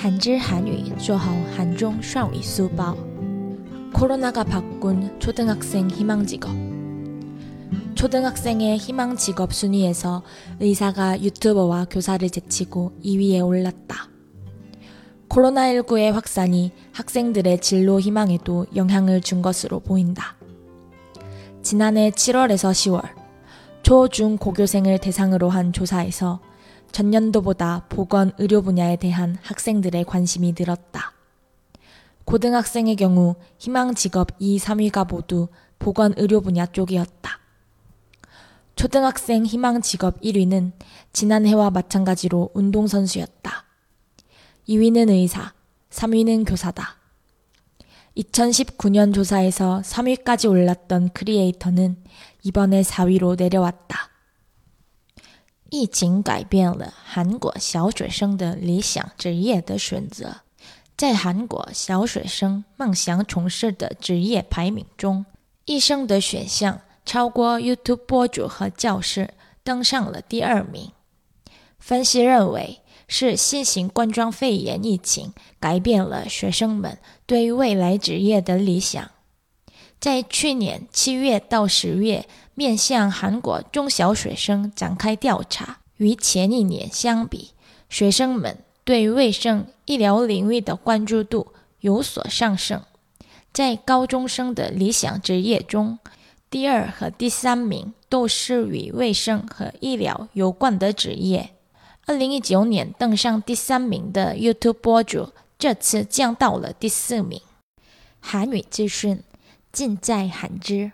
한질한위做好 한종 샤위 수bao. 코로나가 바꾼 초등학생 희망 직업. 초등학생의 희망 직업 순위에서 의사가 유튜버와 교사를 제치고 2위에 올랐다. 코로나19의 확산이 학생들의 진로 희망에도 영향을 준 것으로 보인다. 지난해 7월에서 10월, 초, 중, 고교생을 대상으로 한 조사에서 전년도보다 보건 의료 분야에 대한 학생들의 관심이 늘었다. 고등학생의 경우 희망 직업 2, 3위가 모두 보건 의료 분야 쪽이었다. 초등학생 희망 직업 1위는 지난해와 마찬가지로 운동선수였다. 2위는 의사, 3위는 교사다. 2019년 조사에서 3위까지 올랐던 크리에이터는 이번에 4위로 내려왔다. 疫情改变了韩国小学生的理想职业的选择。在韩国小学生梦想从事的职业排名中，医生的选项超过 YouTube 博主和教师，登上了第二名。分析认为，是新型冠状肺炎疫情改变了学生们对未来职业的理想。在去年七月到十月。面向韩国中小学生展开调查，与前一年相比，学生们对卫生医疗领域的关注度有所上升。在高中生的理想职业中，第二和第三名都是与卫生和医疗有关的职业。二零一九年登上第三名的 YouTube 博主，这次降到了第四名。韩语资讯尽在韩知。